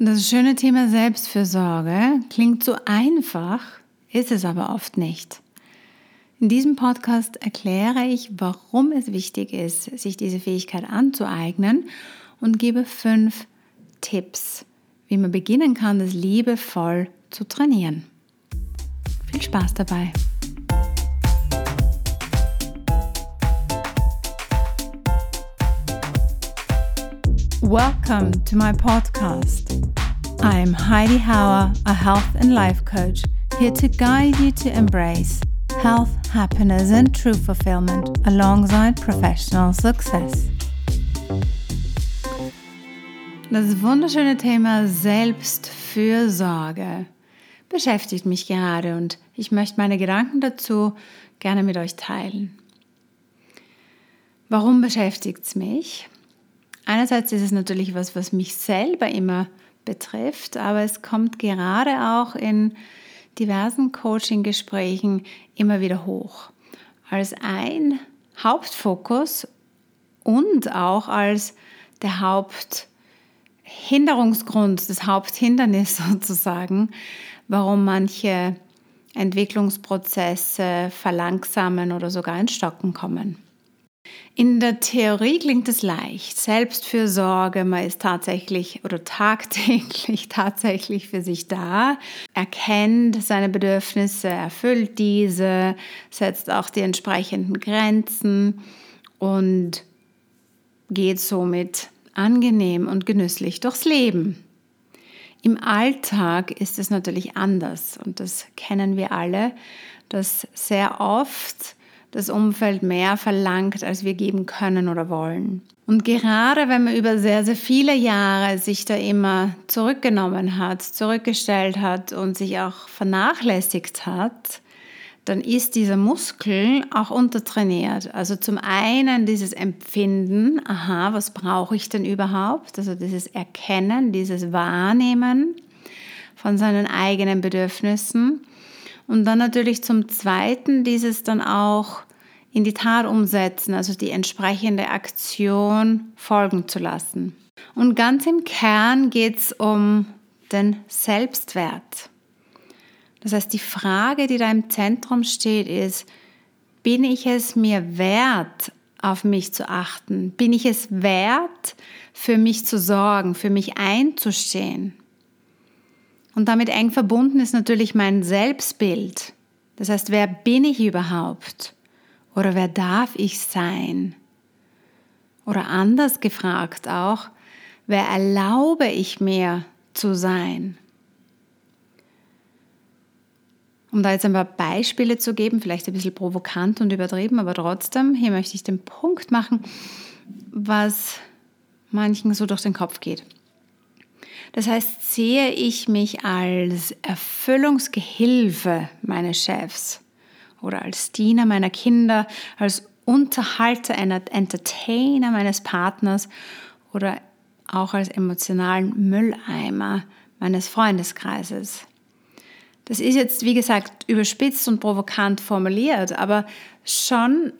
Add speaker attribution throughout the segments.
Speaker 1: Das schöne Thema Selbstfürsorge klingt so einfach, ist es aber oft nicht. In diesem Podcast erkläre ich, warum es wichtig ist, sich diese Fähigkeit anzueignen und gebe fünf Tipps, wie man beginnen kann, das liebevoll zu trainieren. Viel Spaß dabei! Welcome to my podcast. I'm Heidi Hauer, a health and life coach, here to guide you to embrace health, happiness, and true fulfillment alongside professional success. Das wunderschöne Thema Selbstfürsorge beschäftigt mich gerade und ich möchte meine Gedanken dazu gerne mit euch teilen. Warum beschäftigt es mich? Einerseits ist es natürlich was, was mich selber immer betrifft, aber es kommt gerade auch in diversen Coaching-Gesprächen immer wieder hoch. Als ein Hauptfokus und auch als der Haupthinderungsgrund, das Haupthindernis sozusagen, warum manche Entwicklungsprozesse verlangsamen oder sogar ins Stocken kommen. In der Theorie klingt es leicht. Selbstfürsorge, man ist tatsächlich oder tagtäglich tatsächlich für sich da, erkennt seine Bedürfnisse, erfüllt diese, setzt auch die entsprechenden Grenzen und geht somit angenehm und genüsslich durchs Leben. Im Alltag ist es natürlich anders und das kennen wir alle, dass sehr oft das Umfeld mehr verlangt, als wir geben können oder wollen. Und gerade wenn man über sehr, sehr viele Jahre sich da immer zurückgenommen hat, zurückgestellt hat und sich auch vernachlässigt hat, dann ist dieser Muskel auch untertrainiert. Also zum einen dieses Empfinden, aha, was brauche ich denn überhaupt? Also dieses Erkennen, dieses Wahrnehmen von seinen eigenen Bedürfnissen und dann natürlich zum Zweiten dieses dann auch in die Tat umsetzen, also die entsprechende Aktion folgen zu lassen. Und ganz im Kern geht es um den Selbstwert. Das heißt, die Frage, die da im Zentrum steht, ist, bin ich es mir wert, auf mich zu achten? Bin ich es wert, für mich zu sorgen, für mich einzustehen? Und damit eng verbunden ist natürlich mein Selbstbild. Das heißt, wer bin ich überhaupt? Oder wer darf ich sein? Oder anders gefragt auch, wer erlaube ich mir zu sein? Um da jetzt ein paar Beispiele zu geben, vielleicht ein bisschen provokant und übertrieben, aber trotzdem, hier möchte ich den Punkt machen, was manchen so durch den Kopf geht. Das heißt, sehe ich mich als Erfüllungsgehilfe meines Chefs oder als Diener meiner Kinder, als Unterhalter, Entertainer meines Partners oder auch als emotionalen Mülleimer meines Freundeskreises. Das ist jetzt, wie gesagt, überspitzt und provokant formuliert, aber schon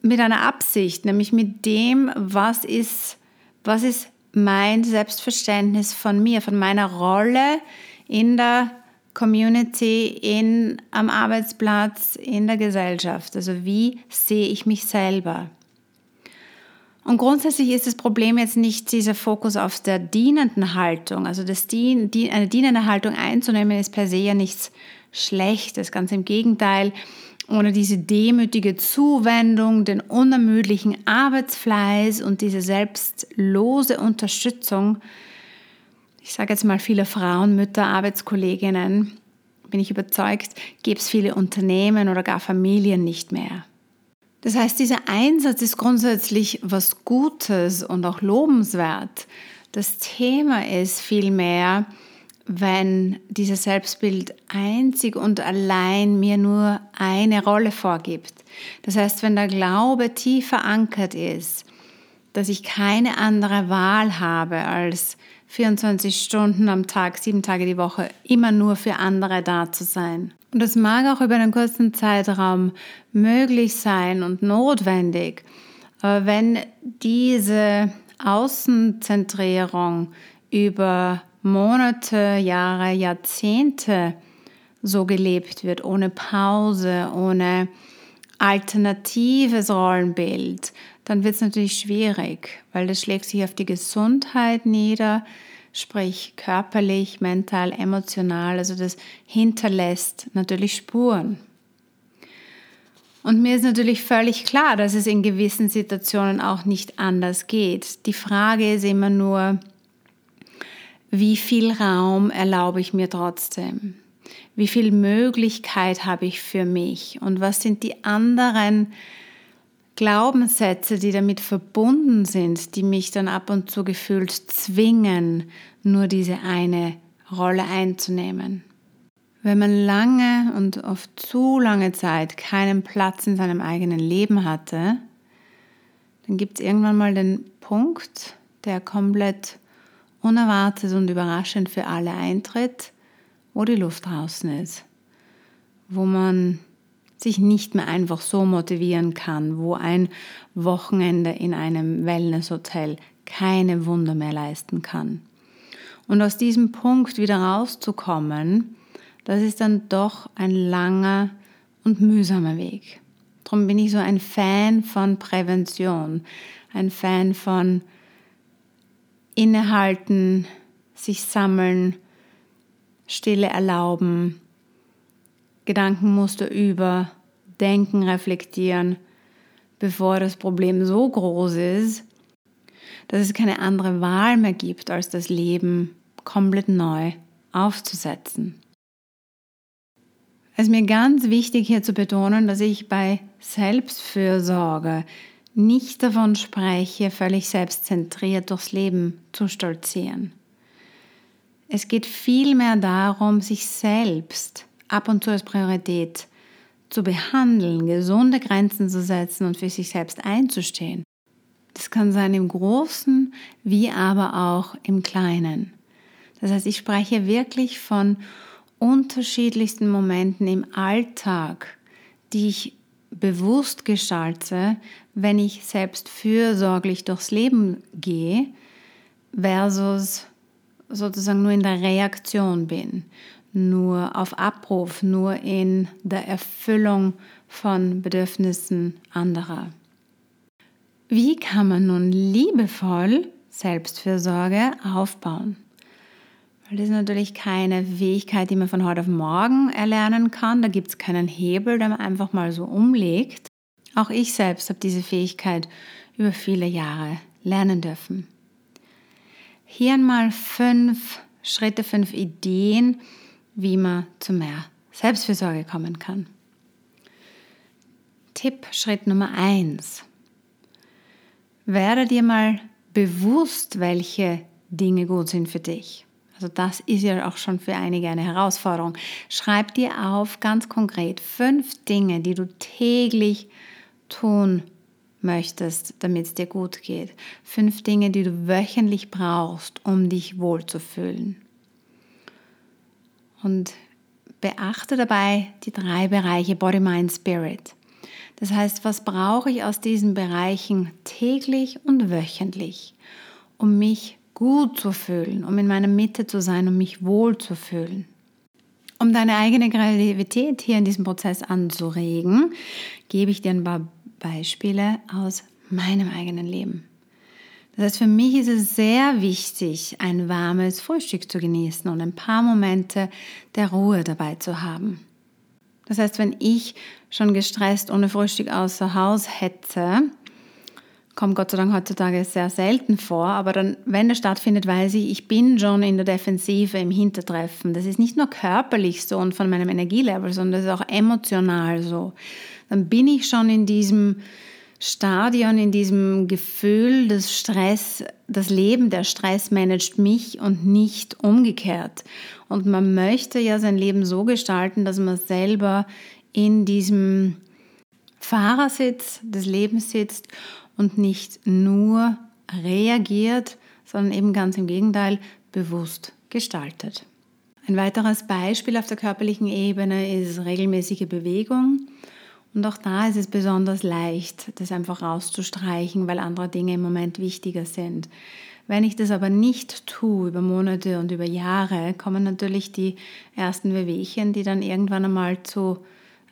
Speaker 1: mit einer Absicht, nämlich mit dem, was ist, was ist mein Selbstverständnis von mir, von meiner Rolle in der Community, in, am Arbeitsplatz, in der Gesellschaft. Also wie sehe ich mich selber? Und grundsätzlich ist das Problem jetzt nicht dieser Fokus auf der dienenden Haltung. Also das Dien, die, eine dienende Haltung einzunehmen ist per se ja nichts Schlechtes. Ganz im Gegenteil, ohne diese demütige Zuwendung, den unermüdlichen Arbeitsfleiß und diese selbstlose Unterstützung, ich sage jetzt mal viele Frauen, Mütter, Arbeitskolleginnen, bin ich überzeugt, gäbe es viele Unternehmen oder gar Familien nicht mehr. Das heißt, dieser Einsatz ist grundsätzlich was Gutes und auch lobenswert. Das Thema ist vielmehr, wenn dieses Selbstbild einzig und allein mir nur eine Rolle vorgibt. Das heißt, wenn der Glaube tief verankert ist, dass ich keine andere Wahl habe, als 24 Stunden am Tag, sieben Tage die Woche immer nur für andere da zu sein. Und das mag auch über einen kurzen Zeitraum möglich sein und notwendig. Aber wenn diese Außenzentrierung über Monate, Jahre, Jahrzehnte so gelebt wird, ohne Pause, ohne alternatives Rollenbild, dann wird es natürlich schwierig, weil das schlägt sich auf die Gesundheit nieder, sprich körperlich, mental, emotional. Also das hinterlässt natürlich Spuren. Und mir ist natürlich völlig klar, dass es in gewissen Situationen auch nicht anders geht. Die Frage ist immer nur, wie viel Raum erlaube ich mir trotzdem? Wie viel Möglichkeit habe ich für mich? Und was sind die anderen Glaubenssätze, die damit verbunden sind, die mich dann ab und zu gefühlt zwingen, nur diese eine Rolle einzunehmen? Wenn man lange und oft zu lange Zeit keinen Platz in seinem eigenen Leben hatte, dann gibt es irgendwann mal den Punkt, der komplett unerwartet und überraschend für alle eintritt, wo die Luft draußen ist, wo man sich nicht mehr einfach so motivieren kann, wo ein Wochenende in einem Wellnesshotel keine Wunder mehr leisten kann. Und aus diesem Punkt wieder rauszukommen, das ist dann doch ein langer und mühsamer Weg. Darum bin ich so ein Fan von Prävention, ein Fan von innehalten, sich sammeln, Stille erlauben, Gedankenmuster über, denken, reflektieren, bevor das Problem so groß ist, dass es keine andere Wahl mehr gibt, als das Leben komplett neu aufzusetzen. Es ist mir ganz wichtig hier zu betonen, dass ich bei Selbstfürsorge nicht davon spreche, völlig selbstzentriert durchs Leben zu stolzieren. Es geht vielmehr darum, sich selbst ab und zu als Priorität zu behandeln, gesunde Grenzen zu setzen und für sich selbst einzustehen. Das kann sein im Großen wie aber auch im Kleinen. Das heißt, ich spreche wirklich von unterschiedlichsten Momenten im Alltag, die ich bewusst gestalte, wenn ich selbst fürsorglich durchs Leben gehe, versus sozusagen nur in der Reaktion bin, nur auf Abruf, nur in der Erfüllung von Bedürfnissen anderer. Wie kann man nun liebevoll Selbstfürsorge aufbauen? Weil das ist natürlich keine Fähigkeit, die man von heute auf morgen erlernen kann. Da gibt es keinen Hebel, den man einfach mal so umlegt. Auch ich selbst habe diese Fähigkeit über viele Jahre lernen dürfen. Hier einmal fünf Schritte, fünf Ideen, wie man zu mehr Selbstfürsorge kommen kann. Tipp Schritt Nummer eins: Werde dir mal bewusst, welche Dinge gut sind für dich. Also das ist ja auch schon für einige eine Herausforderung. Schreib dir auf ganz konkret fünf Dinge, die du täglich tun möchtest, damit es dir gut geht. Fünf Dinge, die du wöchentlich brauchst, um dich wohlzufühlen. Und beachte dabei die drei Bereiche Body, Mind, Spirit. Das heißt, was brauche ich aus diesen Bereichen täglich und wöchentlich, um mich gut zu fühlen, um in meiner Mitte zu sein, um mich wohl zu fühlen. Um deine eigene Kreativität hier in diesem Prozess anzuregen, gebe ich dir ein paar Beispiele aus meinem eigenen Leben. Das heißt, für mich ist es sehr wichtig, ein warmes Frühstück zu genießen und ein paar Momente der Ruhe dabei zu haben. Das heißt, wenn ich schon gestresst ohne Frühstück außer Haus hätte, kommt Gott sei Dank heutzutage sehr selten vor, aber dann, wenn er stattfindet, weiß ich, ich bin schon in der Defensive im Hintertreffen. Das ist nicht nur körperlich so und von meinem Energielevel, sondern das ist auch emotional so. Dann bin ich schon in diesem Stadion, in diesem Gefühl des Stress, das Leben, der Stress managt mich und nicht umgekehrt. Und man möchte ja sein Leben so gestalten, dass man selber in diesem Fahrersitz des Lebens sitzt und nicht nur reagiert, sondern eben ganz im Gegenteil bewusst gestaltet. Ein weiteres Beispiel auf der körperlichen Ebene ist regelmäßige Bewegung. Und auch da ist es besonders leicht, das einfach rauszustreichen, weil andere Dinge im Moment wichtiger sind. Wenn ich das aber nicht tue über Monate und über Jahre, kommen natürlich die ersten Wehwehchen, die dann irgendwann einmal zu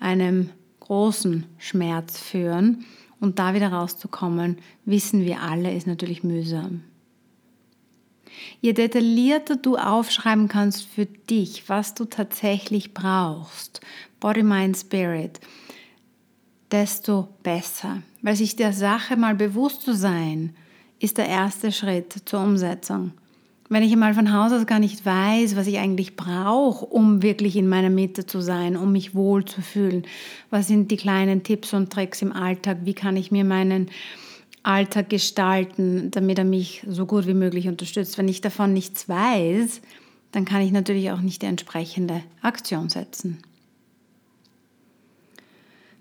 Speaker 1: einem großen Schmerz führen. Und da wieder rauszukommen, wissen wir alle, ist natürlich mühsam. Je detaillierter du aufschreiben kannst für dich, was du tatsächlich brauchst, Body, Mind, Spirit, desto besser. Weil sich der Sache mal bewusst zu sein, ist der erste Schritt zur Umsetzung. Wenn ich einmal von Haus aus gar nicht weiß, was ich eigentlich brauche, um wirklich in meiner Mitte zu sein, um mich wohl zu fühlen, was sind die kleinen Tipps und Tricks im Alltag, wie kann ich mir meinen Alltag gestalten, damit er mich so gut wie möglich unterstützt. Wenn ich davon nichts weiß, dann kann ich natürlich auch nicht die entsprechende Aktion setzen.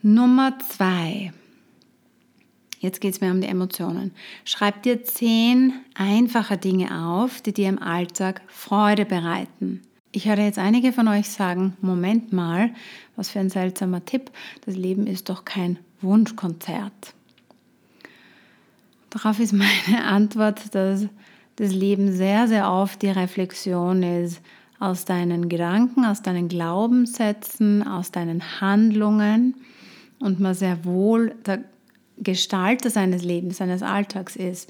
Speaker 1: Nummer zwei. Jetzt geht es mir um die Emotionen. Schreib dir zehn einfache Dinge auf, die dir im Alltag Freude bereiten. Ich höre jetzt einige von euch sagen, Moment mal, was für ein seltsamer Tipp, das Leben ist doch kein Wunschkonzert. Darauf ist meine Antwort, dass das Leben sehr, sehr oft die Reflexion ist aus deinen Gedanken, aus deinen Glaubenssätzen, aus deinen Handlungen und man sehr wohl Gestalter seines Lebens, seines Alltags ist.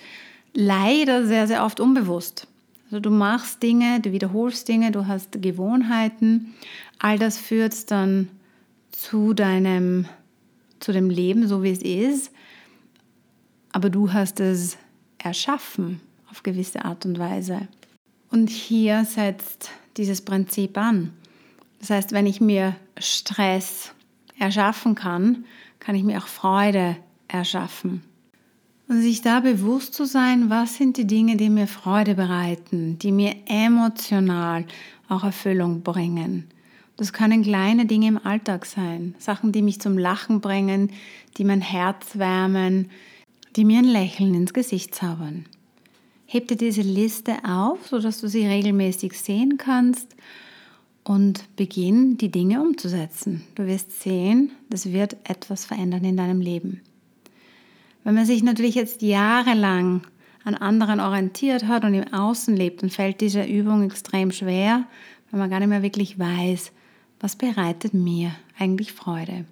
Speaker 1: Leider sehr, sehr oft unbewusst. Also du machst Dinge, du wiederholst Dinge, du hast Gewohnheiten. All das führt dann zu deinem, zu dem Leben, so wie es ist aber du hast es erschaffen auf gewisse Art und Weise. Und hier setzt dieses Prinzip an. Das heißt, wenn ich mir Stress erschaffen kann, kann ich mir auch Freude erschaffen. Und sich da bewusst zu sein, was sind die Dinge, die mir Freude bereiten, die mir emotional auch Erfüllung bringen. Das können kleine Dinge im Alltag sein, Sachen, die mich zum Lachen bringen, die mein Herz wärmen, die mir ein Lächeln ins Gesicht zaubern. Heb dir diese Liste auf, sodass du sie regelmäßig sehen kannst und beginn die Dinge umzusetzen. Du wirst sehen, das wird etwas verändern in deinem Leben. Wenn man sich natürlich jetzt jahrelang an anderen orientiert hat und im Außen lebt, dann fällt diese Übung extrem schwer, weil man gar nicht mehr wirklich weiß, was bereitet mir eigentlich Freude.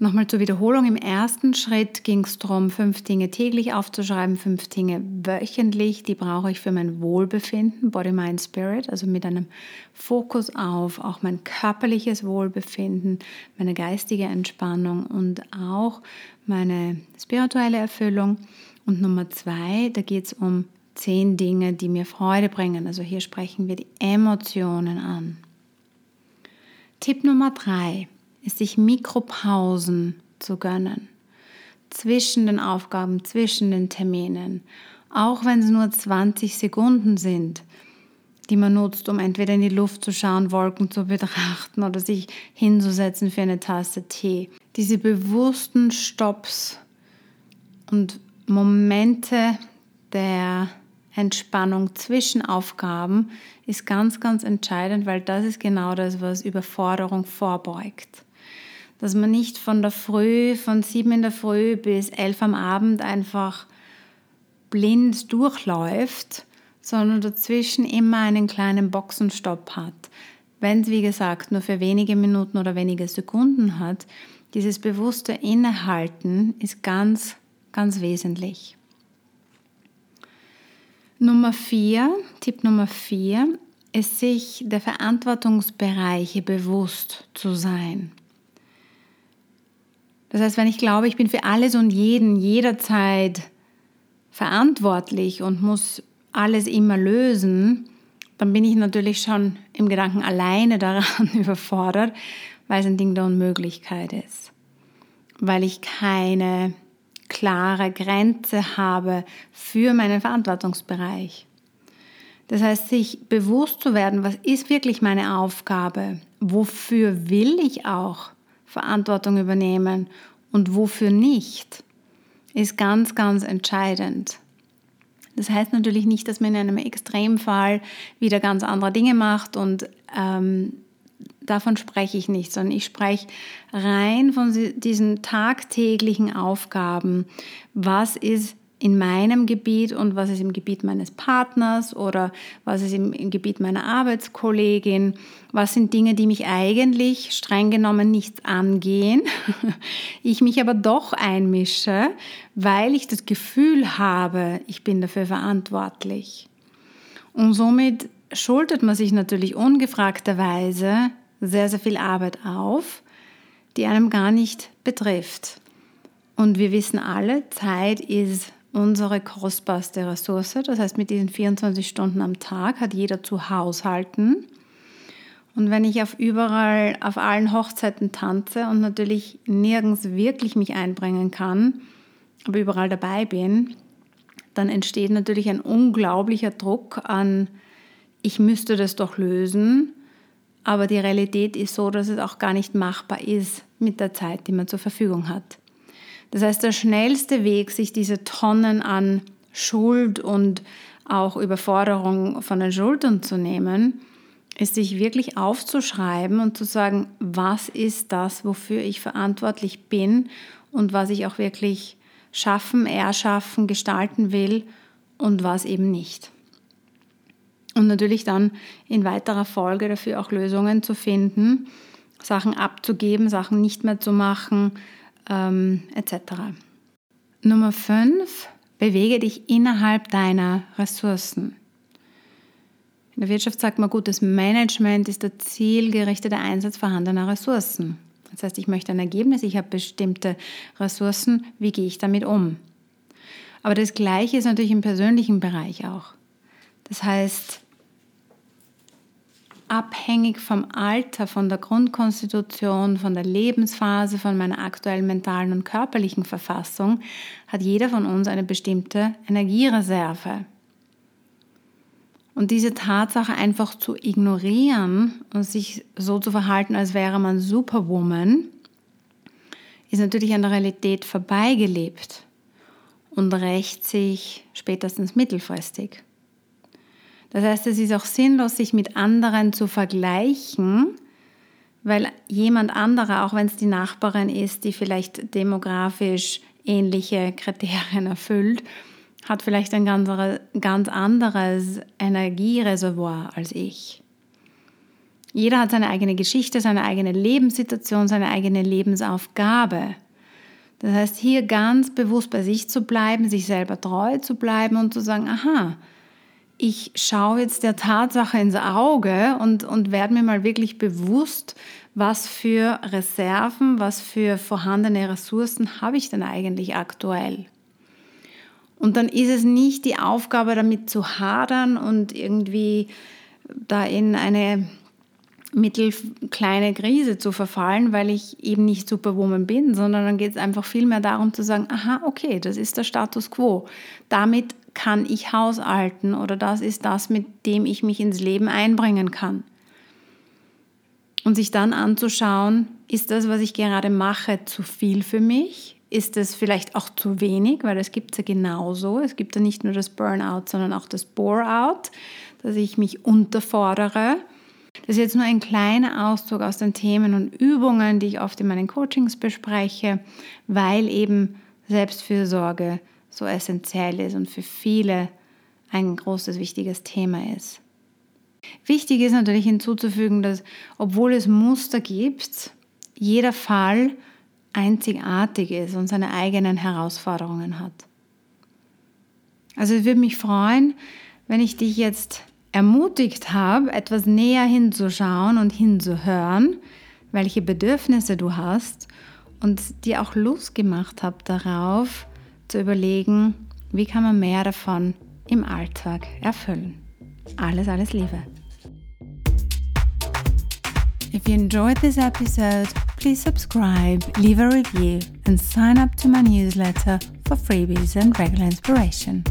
Speaker 1: Nochmal zur Wiederholung. Im ersten Schritt ging es darum, fünf Dinge täglich aufzuschreiben, fünf Dinge wöchentlich. Die brauche ich für mein Wohlbefinden, Body, Mind, Spirit, also mit einem Fokus auf auch mein körperliches Wohlbefinden, meine geistige Entspannung und auch meine spirituelle Erfüllung. Und Nummer zwei, da geht es um zehn Dinge, die mir Freude bringen. Also hier sprechen wir die Emotionen an. Tipp Nummer drei ist sich Mikropausen zu gönnen. Zwischen den Aufgaben, zwischen den Terminen. Auch wenn es nur 20 Sekunden sind, die man nutzt, um entweder in die Luft zu schauen, Wolken zu betrachten oder sich hinzusetzen für eine Tasse Tee. Diese bewussten Stops und Momente der Entspannung zwischen Aufgaben ist ganz, ganz entscheidend, weil das ist genau das, was Überforderung vorbeugt dass man nicht von der Früh, von sieben in der Früh bis elf am Abend einfach blind durchläuft, sondern dazwischen immer einen kleinen Boxenstopp hat. Wenn es, wie gesagt, nur für wenige Minuten oder wenige Sekunden hat, dieses bewusste Innehalten ist ganz, ganz wesentlich. Nummer vier, Tipp Nummer vier, ist sich der Verantwortungsbereiche bewusst zu sein. Das heißt, wenn ich glaube, ich bin für alles und jeden jederzeit verantwortlich und muss alles immer lösen, dann bin ich natürlich schon im Gedanken alleine daran überfordert, weil es ein Ding der Unmöglichkeit ist. Weil ich keine klare Grenze habe für meinen Verantwortungsbereich. Das heißt, sich bewusst zu werden, was ist wirklich meine Aufgabe? Wofür will ich auch Verantwortung übernehmen und wofür nicht, ist ganz, ganz entscheidend. Das heißt natürlich nicht, dass man in einem Extremfall wieder ganz andere Dinge macht und ähm, davon spreche ich nicht, sondern ich spreche rein von diesen tagtäglichen Aufgaben. Was ist in meinem Gebiet und was ist im Gebiet meines Partners oder was ist im, im, Gebiet meiner Arbeitskollegin, was sind Dinge, die mich eigentlich streng genommen nichts angehen, ich mich aber doch einmische, weil ich das Gefühl habe, ich bin dafür verantwortlich. Und somit schuldet man sich natürlich ungefragterweise sehr, sehr viel Arbeit auf, die einem gar nicht betrifft. Und wir wissen alle, Zeit ist unsere kostbarste Ressource. Das heißt, mit diesen 24 Stunden am Tag hat jeder zu haushalten. Und wenn ich auf überall, auf allen Hochzeiten tanze und natürlich nirgends wirklich mich einbringen kann, aber überall dabei bin, dann entsteht natürlich ein unglaublicher Druck an, ich müsste das doch lösen, aber die Realität ist so, dass es auch gar nicht machbar ist mit der Zeit, die man zur Verfügung hat. Das heißt, der schnellste Weg, sich diese Tonnen an Schuld und auch Überforderung von den Schultern zu nehmen, ist sich wirklich aufzuschreiben und zu sagen, was ist das, wofür ich verantwortlich bin und was ich auch wirklich schaffen, erschaffen, gestalten will und was eben nicht. Und natürlich dann in weiterer Folge dafür auch Lösungen zu finden, Sachen abzugeben, Sachen nicht mehr zu machen, ähm, etc. Nummer 5, bewege dich innerhalb deiner Ressourcen. In der Wirtschaft sagt man, gutes Management ist der zielgerichtete Einsatz vorhandener Ressourcen. Das heißt, ich möchte ein Ergebnis, ich habe bestimmte Ressourcen, wie gehe ich damit um? Aber das Gleiche ist natürlich im persönlichen Bereich auch. Das heißt, abhängig vom Alter, von der Grundkonstitution, von der Lebensphase, von meiner aktuellen mentalen und körperlichen Verfassung, hat jeder von uns eine bestimmte Energiereserve. Und diese Tatsache einfach zu ignorieren und sich so zu verhalten, als wäre man Superwoman, ist natürlich an der Realität vorbeigelebt und rächt sich spätestens mittelfristig. Das heißt, es ist auch sinnlos, sich mit anderen zu vergleichen, weil jemand anderer, auch wenn es die Nachbarin ist, die vielleicht demografisch ähnliche Kriterien erfüllt, hat vielleicht ein ganz, anderes Energiereservoir als ich. Jeder hat seine eigene Geschichte, seine eigene Lebenssituation, seine eigene Lebensaufgabe. Das heißt, hier ganz bewusst bei sich zu bleiben, sich selber treu zu bleiben und zu sagen, aha, ich schaue jetzt der Tatsache ins Auge und, und werde mir mal wirklich bewusst, was für Reserven, was für vorhandene Ressourcen habe ich denn eigentlich aktuell. Und dann ist es nicht die Aufgabe, damit zu hadern und irgendwie da in eine mittelkleine Krise zu verfallen, weil ich eben nicht Superwoman bin, sondern dann geht es einfach vielmehr darum zu sagen, aha, okay, das ist der Status quo. Damit kann ich haushalten oder das ist das, mit dem ich mich ins Leben einbringen kann. Und sich dann anzuschauen, ist das, was ich gerade mache, zu viel für mich? Ist es vielleicht auch zu wenig? Weil es gibt ja genauso. Es gibt ja nicht nur das Burnout, sondern auch das Bore-out, dass ich mich unterfordere. Das ist jetzt nur ein kleiner Auszug aus den Themen und Übungen, die ich oft in meinen Coachings bespreche, weil eben Selbstfürsorge so essentiell ist und für viele ein großes, wichtiges Thema ist. Wichtig ist natürlich hinzuzufügen, dass obwohl es Muster gibt, jeder Fall einzigartig ist und seine eigenen Herausforderungen hat. Also es würde mich freuen, wenn ich dich jetzt ermutigt habe, etwas näher hinzuschauen und hinzuhören, welche Bedürfnisse du hast und dir auch Lust gemacht habe darauf, zu überlegen, wie kann man mehr davon im Alltag erfüllen. Alles, alles Liebe. If you enjoyed this episode, please subscribe, leave a review, and sign up to my newsletter for freebies and regular inspiration.